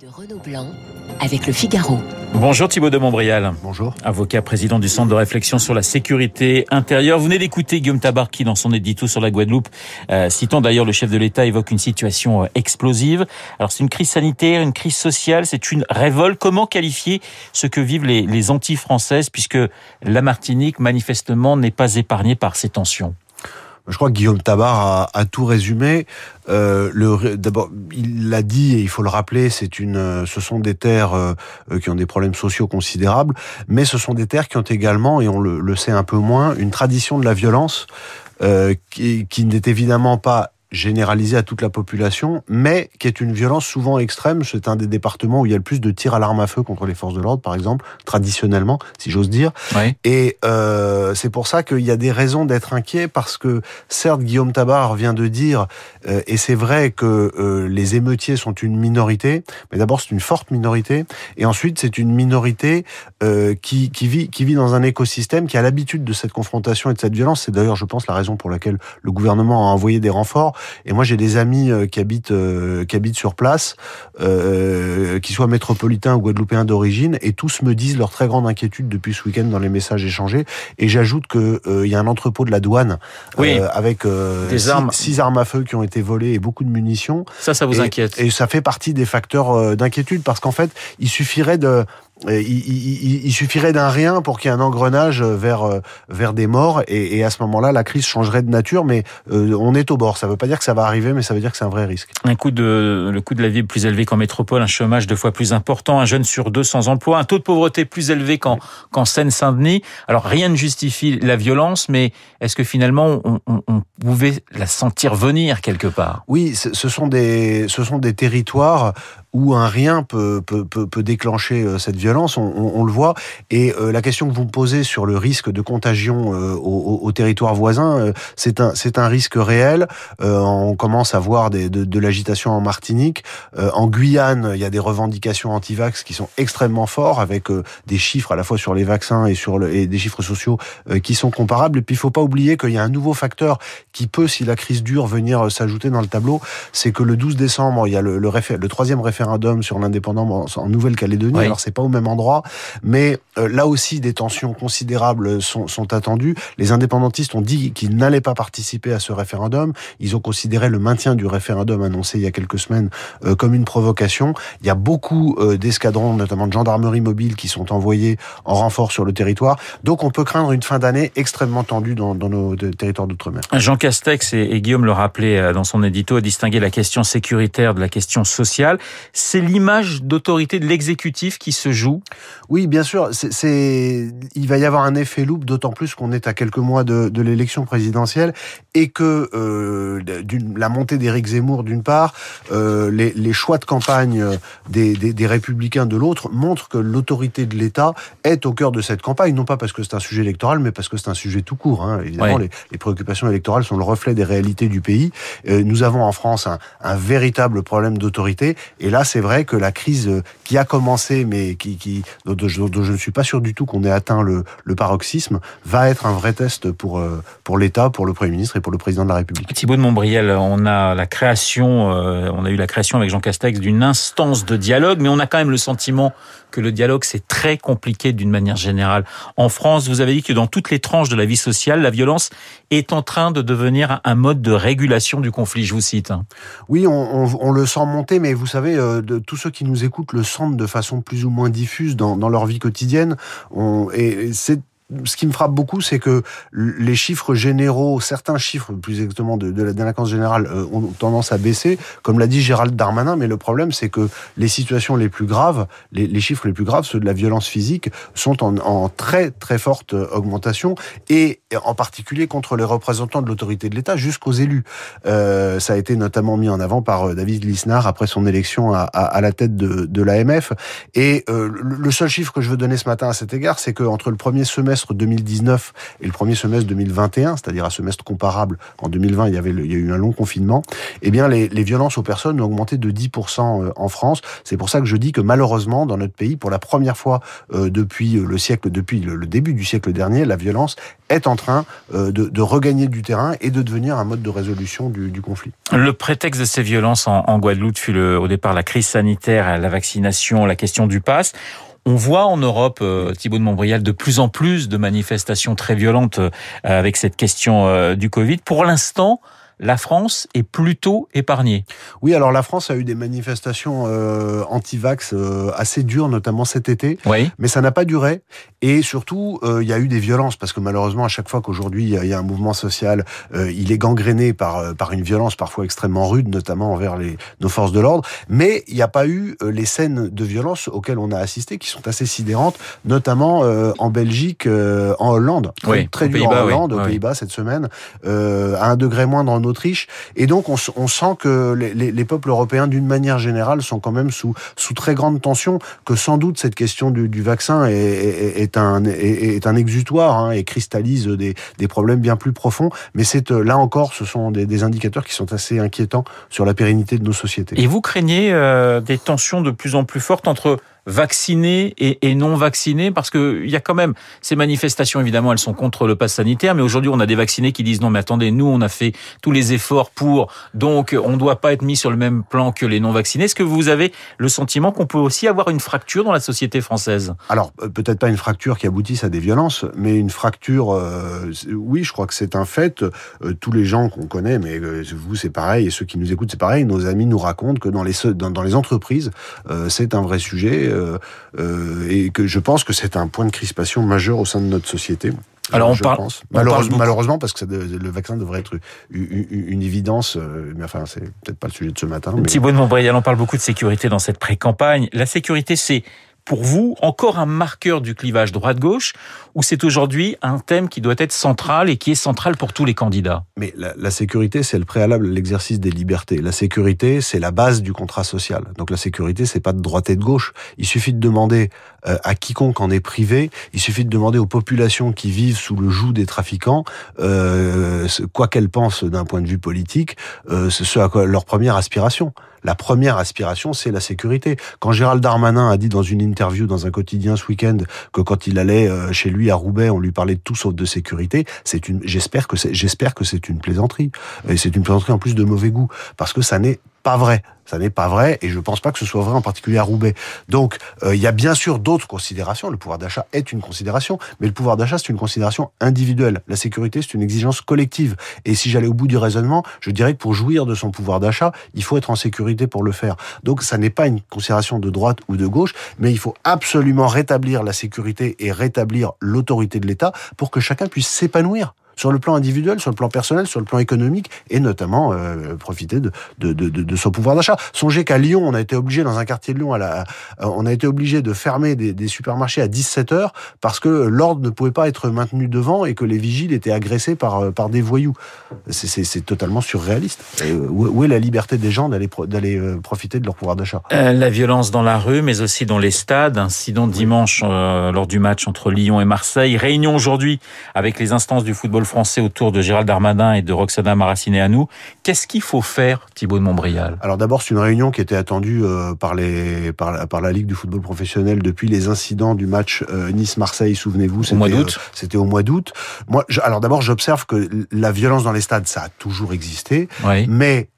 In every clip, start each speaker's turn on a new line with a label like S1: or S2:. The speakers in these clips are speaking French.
S1: de Renaud Blanc avec le Figaro.
S2: Bonjour Thibaut de Montbrial.
S3: Bonjour.
S2: Avocat président du Centre de réflexion sur la sécurité intérieure. Vous venez d'écouter Guillaume Tabar qui, dans son édito sur la Guadeloupe, euh, citant d'ailleurs le chef de l'État, évoque une situation euh, explosive. Alors c'est une crise sanitaire, une crise sociale, c'est une révolte. Comment qualifier ce que vivent les, les anti-françaises puisque la Martinique, manifestement, n'est pas épargnée par ces tensions?
S3: Je crois que Guillaume Tabar a, tout résumé. Euh, d'abord, il l'a dit et il faut le rappeler, c'est une, ce sont des terres euh, qui ont des problèmes sociaux considérables, mais ce sont des terres qui ont également, et on le, le sait un peu moins, une tradition de la violence euh, qui, qui n'est évidemment pas généralisée à toute la population, mais qui est une violence souvent extrême. C'est un des départements où il y a le plus de tirs à l'arme à feu contre les forces de l'ordre, par exemple, traditionnellement, si j'ose dire.
S2: Oui.
S3: Et euh, c'est pour ça qu'il y a des raisons d'être inquiet, parce que certes, Guillaume Tabar vient de dire, euh, et c'est vrai que euh, les émeutiers sont une minorité, mais d'abord c'est une forte minorité, et ensuite c'est une minorité euh, qui, qui, vit, qui vit dans un écosystème qui a l'habitude de cette confrontation et de cette violence. C'est d'ailleurs, je pense, la raison pour laquelle le gouvernement a envoyé des renforts. Et moi, j'ai des amis euh, qui habitent euh, qui habitent sur place, euh, qui soient métropolitains ou guadeloupéens d'origine, et tous me disent leur très grande inquiétude depuis ce week-end dans les messages échangés. Et j'ajoute que il y a un entrepôt de la douane
S2: Oui.
S3: avec
S2: Des
S3: six,
S2: armes.
S3: six armes à feu qui ont été volées et beaucoup de munitions.
S2: Ça, ça vous
S3: Et-
S2: inquiète
S3: Et ça fait partie des facteurs d'inquiétude parce qu'en fait, il suffirait de il, il- suffirait d'un rien pour qu'il y ait un engrenage vers euh, vers des morts et, et à ce moment-là la crise changerait de nature mais euh, on est au bord. Ça veut pas dire que ça va arriver mais ça veut dire que c'est un vrai risque.
S2: Un coût de, le coût de la vie plus élevé qu'en métropole, un chômage deux fois plus important, un jeune sur deux sans emploi, un taux de pauvreté plus élevé qu'en qu'en Seine-Saint-Denis. Alors rien ne justifie la violence, mais est-ce que finalement on, on- on pouvait la sentir venir quelque part?
S3: Oui ce sont des ce sont des territoires où un rien peut peut peut, peut déclencher euh, cette violence on, on- on le voit et euh, la question que vous me posez sur le risque de contagion euh, au, au- territoire voisin euh, c'est un c'est un risque réel Euh, on commence à voir des, de, de l'agitation en Martinique. En Guyane, il y a des revendications anti-vax qui sont extrêmement forts, avec des chiffres à la fois sur les vaccins et sur le, et des chiffres sociaux qui sont comparables. Et puis, il faut pas oublier qu'il y a un nouveau facteur qui peut, si la crise dure, venir s'ajouter dans le tableau. C'est que le 12 décembre, il y a le, le, le troisième référendum sur l'indépendance en, Nouvelle-Calédonie.
S2: Oui.
S3: Alors, c'est pas au même endroit, mais euh, là aussi, des tensions considérables sont, sont attendues. Les indépendantistes ont dit qu'ils n'allaient pas participer à ce référendum. Ils ont considéré le maintien du référendum annoncé il y a quelques semaines euh, comme une provocation. Il y a beaucoup euh, d'escadrons, notamment de gendarmerie mobile, qui sont envoyés en renfort sur le territoire. Donc on peut craindre une fin d'année extrêmement tendue dans, dans nos territoires d'outre-mer.
S2: Jean Castex et, et Guillaume le rappelaient dans son édito, a distingué la question sécuritaire de la question sociale. C'est l'image d'autorité de l'exécutif qui se joue.
S3: Oui, bien sûr. C'est, il va y avoir un effet loupe, d'autant plus qu'on est à quelques mois de, de l'élection présidentielle et que euh, la montée d'Éric Zemmour d'une part, euh, les, les choix de campagne des, des, des républicains de l'autre montrent que l'autorité de l'État est au cœur de cette campagne, non pas parce que c'est un sujet électoral, mais parce que c'est un sujet tout court. Hein. Évidemment,
S2: Oui.
S3: les, les préoccupations électorales sont le reflet des réalités du pays. Euh, nous avons en France un, un véritable problème d'autorité, et là, c'est vrai que la crise euh, qui a commencé, mais qui, qui dont, dont je, dont je ne suis pas sûr du tout qu'on ait atteint le, le paroxysme, va être un vrai test pour euh, pour l'État, pour le Premier ministre et pour le président de la République.
S2: Thibaut de Montbriel, on a la création, euh, on a eu la création avec Jean Castex d'une instance de dialogue, mais on a quand même le sentiment que le dialogue c'est très compliqué d'une manière générale. En France, vous avez dit que dans toutes les tranches de la vie sociale, la violence est en train de devenir un mode de régulation du conflit. Je vous cite.
S3: Oui, on, on, on le sent monter, mais vous savez, euh, de, tous ceux qui nous écoutent le sentent de façon plus ou moins diffuse dans, dans leur vie quotidienne. On, et c'est ce qui me frappe beaucoup, c'est que les chiffres généraux, certains chiffres plus exactement de, la délinquance générale, euh, ont tendance à baisser, comme l'a dit Gérald Darmanin. Mais le problème, c'est que les situations les plus graves, les, chiffres les plus graves, ceux de la violence physique, sont en, très très forte augmentation, et en particulier contre les représentants de l'autorité de l'État jusqu'aux élus. Euh, ça a été notamment mis en avant par David Lisnard après son élection à, la tête de, l'AMF. Et euh, le seul chiffre que je veux donner ce matin à cet égard, c'est qu'entre le premier semestre semestre 2019 et le premier semestre 2021, c'est-à-dire un semestre comparable, en 2020 il y a eu un long confinement, eh bien les, violences aux personnes ont augmenté de 10% en France. C'est pour ça que je dis que malheureusement dans notre pays, pour la première fois depuis le siècle, depuis le, début du siècle dernier, la violence est en train de, regagner du terrain et de devenir un mode de résolution du, conflit.
S2: Le prétexte de ces violences en, Guadeloupe fut au départ la crise sanitaire, la vaccination, la question du pass. On voit en Europe, euh, Thibault de Montbrial, de plus en plus de manifestations très violentes euh, avec cette question euh, du Covid. Pour l'instant, la France est plutôt épargnée.
S3: Oui, alors la France a eu des manifestations euh, anti-vax euh, assez dures, notamment cet été.
S2: Oui.
S3: Mais ça n'a pas duré. Et surtout, euh, il y a eu des violences, parce que malheureusement, à chaque fois qu'aujourd'hui il y, a un mouvement social, euh, il est gangréné par, euh, par une violence parfois extrêmement rude, notamment envers les, nos forces de l'ordre. Mais il n'y a pas eu les scènes de violence auxquelles on a assisté, qui sont assez sidérantes, notamment en Belgique, en Hollande.
S2: Oui,
S3: très dur en Hollande, oui. aux Pays-Bas cette semaine, à un degré moindre en Autriche. Et donc, on, sent que les, les, les peuples européens, d'une manière générale, sont quand même sous, sous très grande tension, que sans doute cette question du, vaccin est, un, est, un exutoire hein, et cristallise des, des problèmes bien plus profonds. Mais c'est là encore, ce sont des, des, indicateurs qui sont assez inquiétants sur la pérennité de nos sociétés.
S2: Et vous craignez euh, des tensions de plus en plus fortes entre vaccinés et, non vaccinés Parce qu'il y a quand même ces manifestations, évidemment, elles sont contre le pass sanitaire, mais aujourd'hui, on a des vaccinés qui disent non, mais attendez, nous, on a fait tous les efforts pour, donc on ne doit pas être mis sur le même plan que les non vaccinés. Est-ce que vous avez le sentiment qu'on peut aussi avoir une fracture dans la société française?
S3: Alors, peut-être pas une fracture qui aboutisse à des violences, mais une fracture, euh, oui, je crois que c'est un fait. Euh, tous les gens qu'on connaît, mais euh, vous, c'est pareil, et ceux qui nous écoutent, c'est pareil, nos amis nous racontent que dans les, entreprises, euh, c'est un vrai sujet euh, euh, et que je pense que c'est un point de crispation majeur au sein de notre société.
S2: Alors on parle,
S3: pense. Malheureusement, parle malheureusement, parce que le vaccin devrait être une, une évidence, euh, mais enfin c'est peut-être pas le sujet de ce matin. Mais...
S2: Thibault de Montbrial, on parle beaucoup de sécurité dans cette pré-campagne. La sécurité, c'est pour vous encore un marqueur du clivage droite-gauche ou c'est aujourd'hui un thème qui doit être central et qui est central pour tous les candidats?
S3: Mais la, la sécurité, c'est le préalable à l'exercice des libertés. La sécurité, c'est la base du contrat social. Donc la sécurité, c'est pas de droite et de gauche. Il suffit de demander euh, à quiconque en est privé, il suffit de demander aux populations qui vivent sous le joug des trafiquants, euh, quoi qu'elles pensent d'un point de vue politique, euh, ce à quoi leur première aspiration. La première aspiration, c'est la sécurité. Quand Gérald Darmanin a dit dans une interview dans un quotidien ce week-end que quand il allait euh, chez lui à Roubaix, on lui parlait de tout sauf de sécurité, c'est une, j'espère que c'est, j'espère que c'est une plaisanterie. Et c'est une plaisanterie en plus de mauvais goût. Parce que ça n'est pas vrai. Ça n'est pas vrai et je pense pas que ce soit vrai en particulier à Roubaix. Donc euh, il y a bien sûr d'autres considérations. Le pouvoir d'achat est une considération, mais le pouvoir d'achat c'est une considération individuelle. La sécurité c'est une exigence collective. Et si j'allais au bout du raisonnement, je dirais que pour jouir de son pouvoir d'achat, il faut être en sécurité pour le faire. Donc ça n'est pas une considération de droite ou de gauche, mais il faut absolument rétablir la sécurité et rétablir l'autorité de l'État pour que chacun puisse s'épanouir sur le plan individuel, sur le plan personnel, sur le plan économique, et notamment euh, profiter de, de, de, de, son pouvoir d'achat. Songez qu'à Lyon, on a été obligé, dans un quartier de Lyon, à la, on a été obligé de fermer des, des supermarchés à 17 heures parce que l'ordre ne pouvait pas être maintenu devant et que les vigiles étaient agressés par, par des voyous. C'est totalement surréaliste. Et où est la liberté des gens d'aller d'aller profiter de leur pouvoir d'achat?
S2: Euh, La violence dans la rue, mais aussi dans les stades. Incident dimanche euh, lors du match entre Lyon et Marseille. Réunion aujourd'hui avec les instances du football français autour de Gérald Darmanin et de Roxana Maracineanu. Qu'est-ce qu'il faut faire, Thibault de Montbrial?
S3: Alors d'abord, c'est une réunion qui était attendue euh, par, les, par, la, par la Ligue du football professionnel depuis les incidents du match euh, Nice-Marseille, souvenez-vous.
S2: Au mois d'août
S3: euh, C'était au mois d'août. Moi, je, alors d'abord, j'observe que la violence dans les stades, ça a toujours existé,
S2: oui.
S3: mais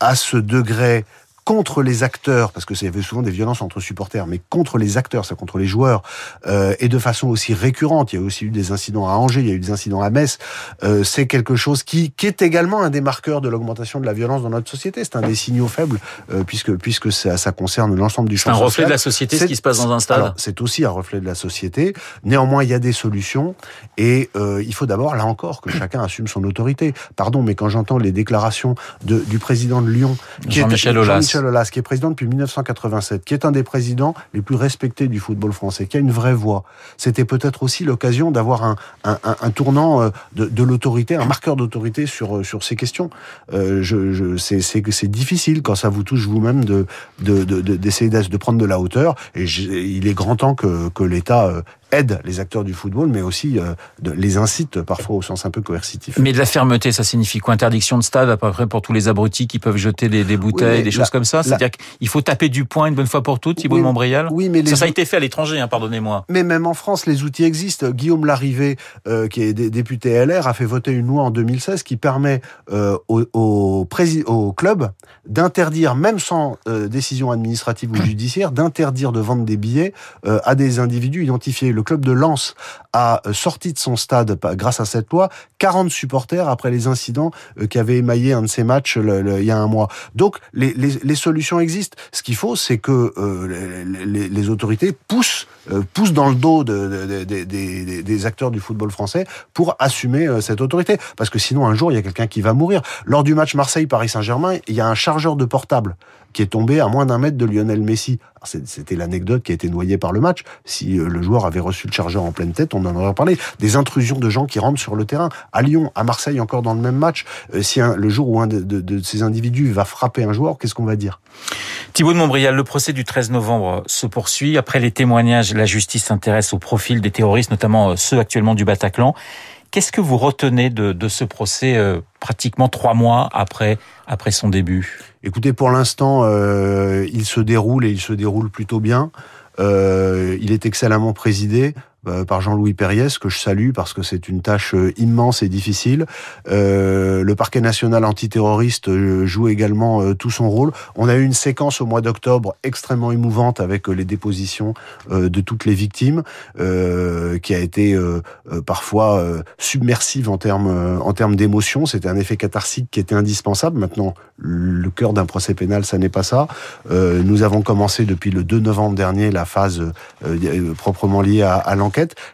S3: à ce degré contre les acteurs, parce que ça y avait souvent des violences entre supporters, mais contre les acteurs, ça contre les joueurs, euh, et de façon aussi récurrente. Il y a aussi eu des incidents à Angers, il y a eu des incidents à Metz. Euh, c'est quelque chose qui, qui est également un des marqueurs de l'augmentation de la violence dans notre société. C'est un des signaux faibles, euh, puisque puisque ça, ça concerne l'ensemble du champ
S2: C'est un reflet de la société, ce qui se passe dans un stade.
S3: C'est aussi un reflet de la société. Néanmoins, il y a des solutions, et euh, il faut d'abord, là encore, que chacun assume son autorité. Pardon, mais quand j'entends les déclarations de, du président de Lyon,
S2: Jean-Michel Aulas,
S3: Aulas, qui est président depuis 1987, qui est un des présidents les plus respectés du football français, qui a une vraie voix. C'était peut-être aussi l'occasion d'avoir un, un, un, tournant euh, de, de l'autorité, un marqueur d'autorité sur, sur ces questions. Euh, je, je, c'est difficile quand ça vous touche vous-même de, d'essayer de, de, prendre de la hauteur. Et il est grand temps que, que l'État aident les acteurs du football, mais aussi de, les incitent parfois au sens un peu coercitif.
S2: Mais de la fermeté, ça signifie quoi? Interdiction de stade à peu près pour tous les abrutis qui peuvent jeter des, des bouteilles, des choses comme ça C'est-à-dire qu'il faut taper du poing une bonne fois pour toutes, Thibault oui, Montbrial
S3: Oui, mais
S2: ça, ça a été fait à l'étranger, hein, pardonnez-moi.
S3: Mais même en France, les outils existent. Guillaume Larrivé, euh, qui est député LR, a fait voter une loi en 2016 qui permet euh, au, au, au, club d'interdire, même sans euh, décision administrative ou judiciaire, d'interdire de vendre des billets à des individus identifiés. Le club de Lens a sorti de son stade, grâce à cette loi, 40 supporters après les incidents qui avaient émaillé un de ces matchs le, le, il y a un mois. Donc les, les, les solutions existent. Ce qu'il faut, c'est que euh, les, autorités poussent, euh, poussent dans le dos de, de, de, des, acteurs du football français pour assumer euh, cette autorité. Parce que sinon, un jour, il y a quelqu'un qui va mourir. Lors du match Marseille-Paris-Saint-Germain, il y a un chargeur de portable qui est tombé à moins d'un mètre de Lionel Messi. C'était l'anecdote qui a été noyée par le match. Si euh, le joueur avait reçu le chargeur en pleine tête, on en aurait parlé. Des intrusions de gens qui rentrent sur le terrain. À Lyon, à Marseille, encore dans le même match. Euh, si un, le jour où un de, de, ces individus va frapper un joueur, qu'est-ce qu'on va dire?
S2: Thibaut de Montbrial, le procès du 13 novembre se poursuit. Après les témoignages, la justice s'intéresse au profil des terroristes, notamment euh, ceux actuellement du Bataclan. Qu'est-ce que vous retenez de, ce procès euh, pratiquement trois mois après, après son début?
S3: Écoutez, pour l'instant, euh, il se déroule et il se déroule plutôt bien. Euh, il est excellemment présidé par Jean-Louis Perriès, que je salue parce que c'est une tâche immense et difficile. Euh, le parquet national antiterroriste joue également euh, tout son rôle. On a eu une séquence au mois d'octobre extrêmement émouvante avec les dépositions euh, de toutes les victimes, qui a été parfois submersive en termes en termes d'émotion. C'était un effet catharsique qui était indispensable. Maintenant, le cœur d'un procès pénal, ça n'est pas ça. nous avons commencé depuis le 2 novembre dernier la phase proprement liée à, à l'enquête.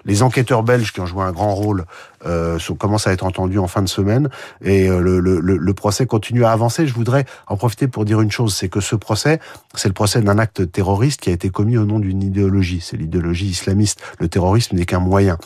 S3: Les enquêteurs belges qui ont joué un grand rôle euh, commencent à être entendus en fin de semaine et euh, le, procès continue à avancer. Je voudrais en profiter pour dire une chose, c'est que ce procès, c'est le procès d'un acte terroriste qui a été commis au nom d'une idéologie. C'est l'idéologie islamiste. Le terrorisme n'est qu'un moyen.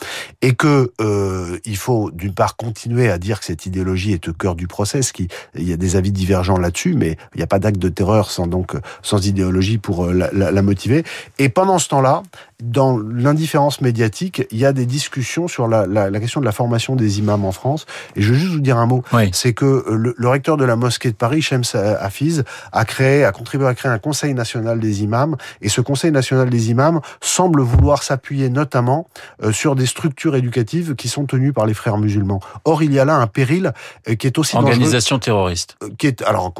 S3: Et que euh, il faut d'une part continuer à dire que cette idéologie est au cœur du procès. Qui, il y a des avis divergents là-dessus, mais il n'y a pas d'acte de terreur sans idéologie pour euh, la motiver. Et pendant ce temps-là, dans l'indifférence médiatique, il y a des discussions sur la, la, la, question de la formation des imams en France. Et je veux juste vous dire un mot. Oui. C'est que euh, le, le, recteur de la mosquée de Paris, Shems Hafiz, a créé, a contribué à créer un conseil national des imams. Et ce conseil national des imams semble vouloir s'appuyer notamment euh, sur des structures éducatives qui sont tenues par les frères musulmans. Or, il y a là un péril euh, qui est aussi
S2: organisation terroriste.
S3: Qui est alors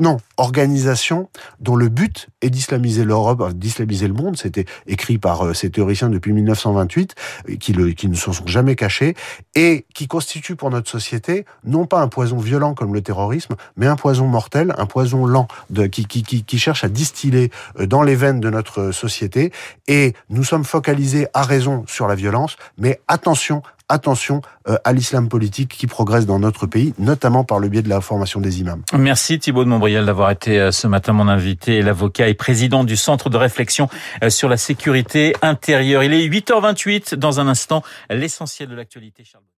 S3: non organisation dont le but est d'islamiser l'Europe, d'islamiser le monde. C'était écrit par euh, ces théoriciens depuis 1928, qui, le, qui ne se sont jamais cachés, et qui constitue pour notre société non pas un poison violent comme le terrorisme, mais un poison mortel, un poison lent, qui, qui, qui, qui cherche à distiller euh, dans les veines de notre société. Et nous sommes focalisés à raison sur la violence, mais attention attention euh, à l'islam politique qui progresse dans notre pays, notamment par le biais de la formation des imams.
S2: Merci Thibault de Montbrial d'avoir été euh, ce matin mon invité, l'avocat et président du Centre de réflexion euh, sur la sécurité intérieure. Il est 8h28 dans un instant, l'essentiel de l'actualité.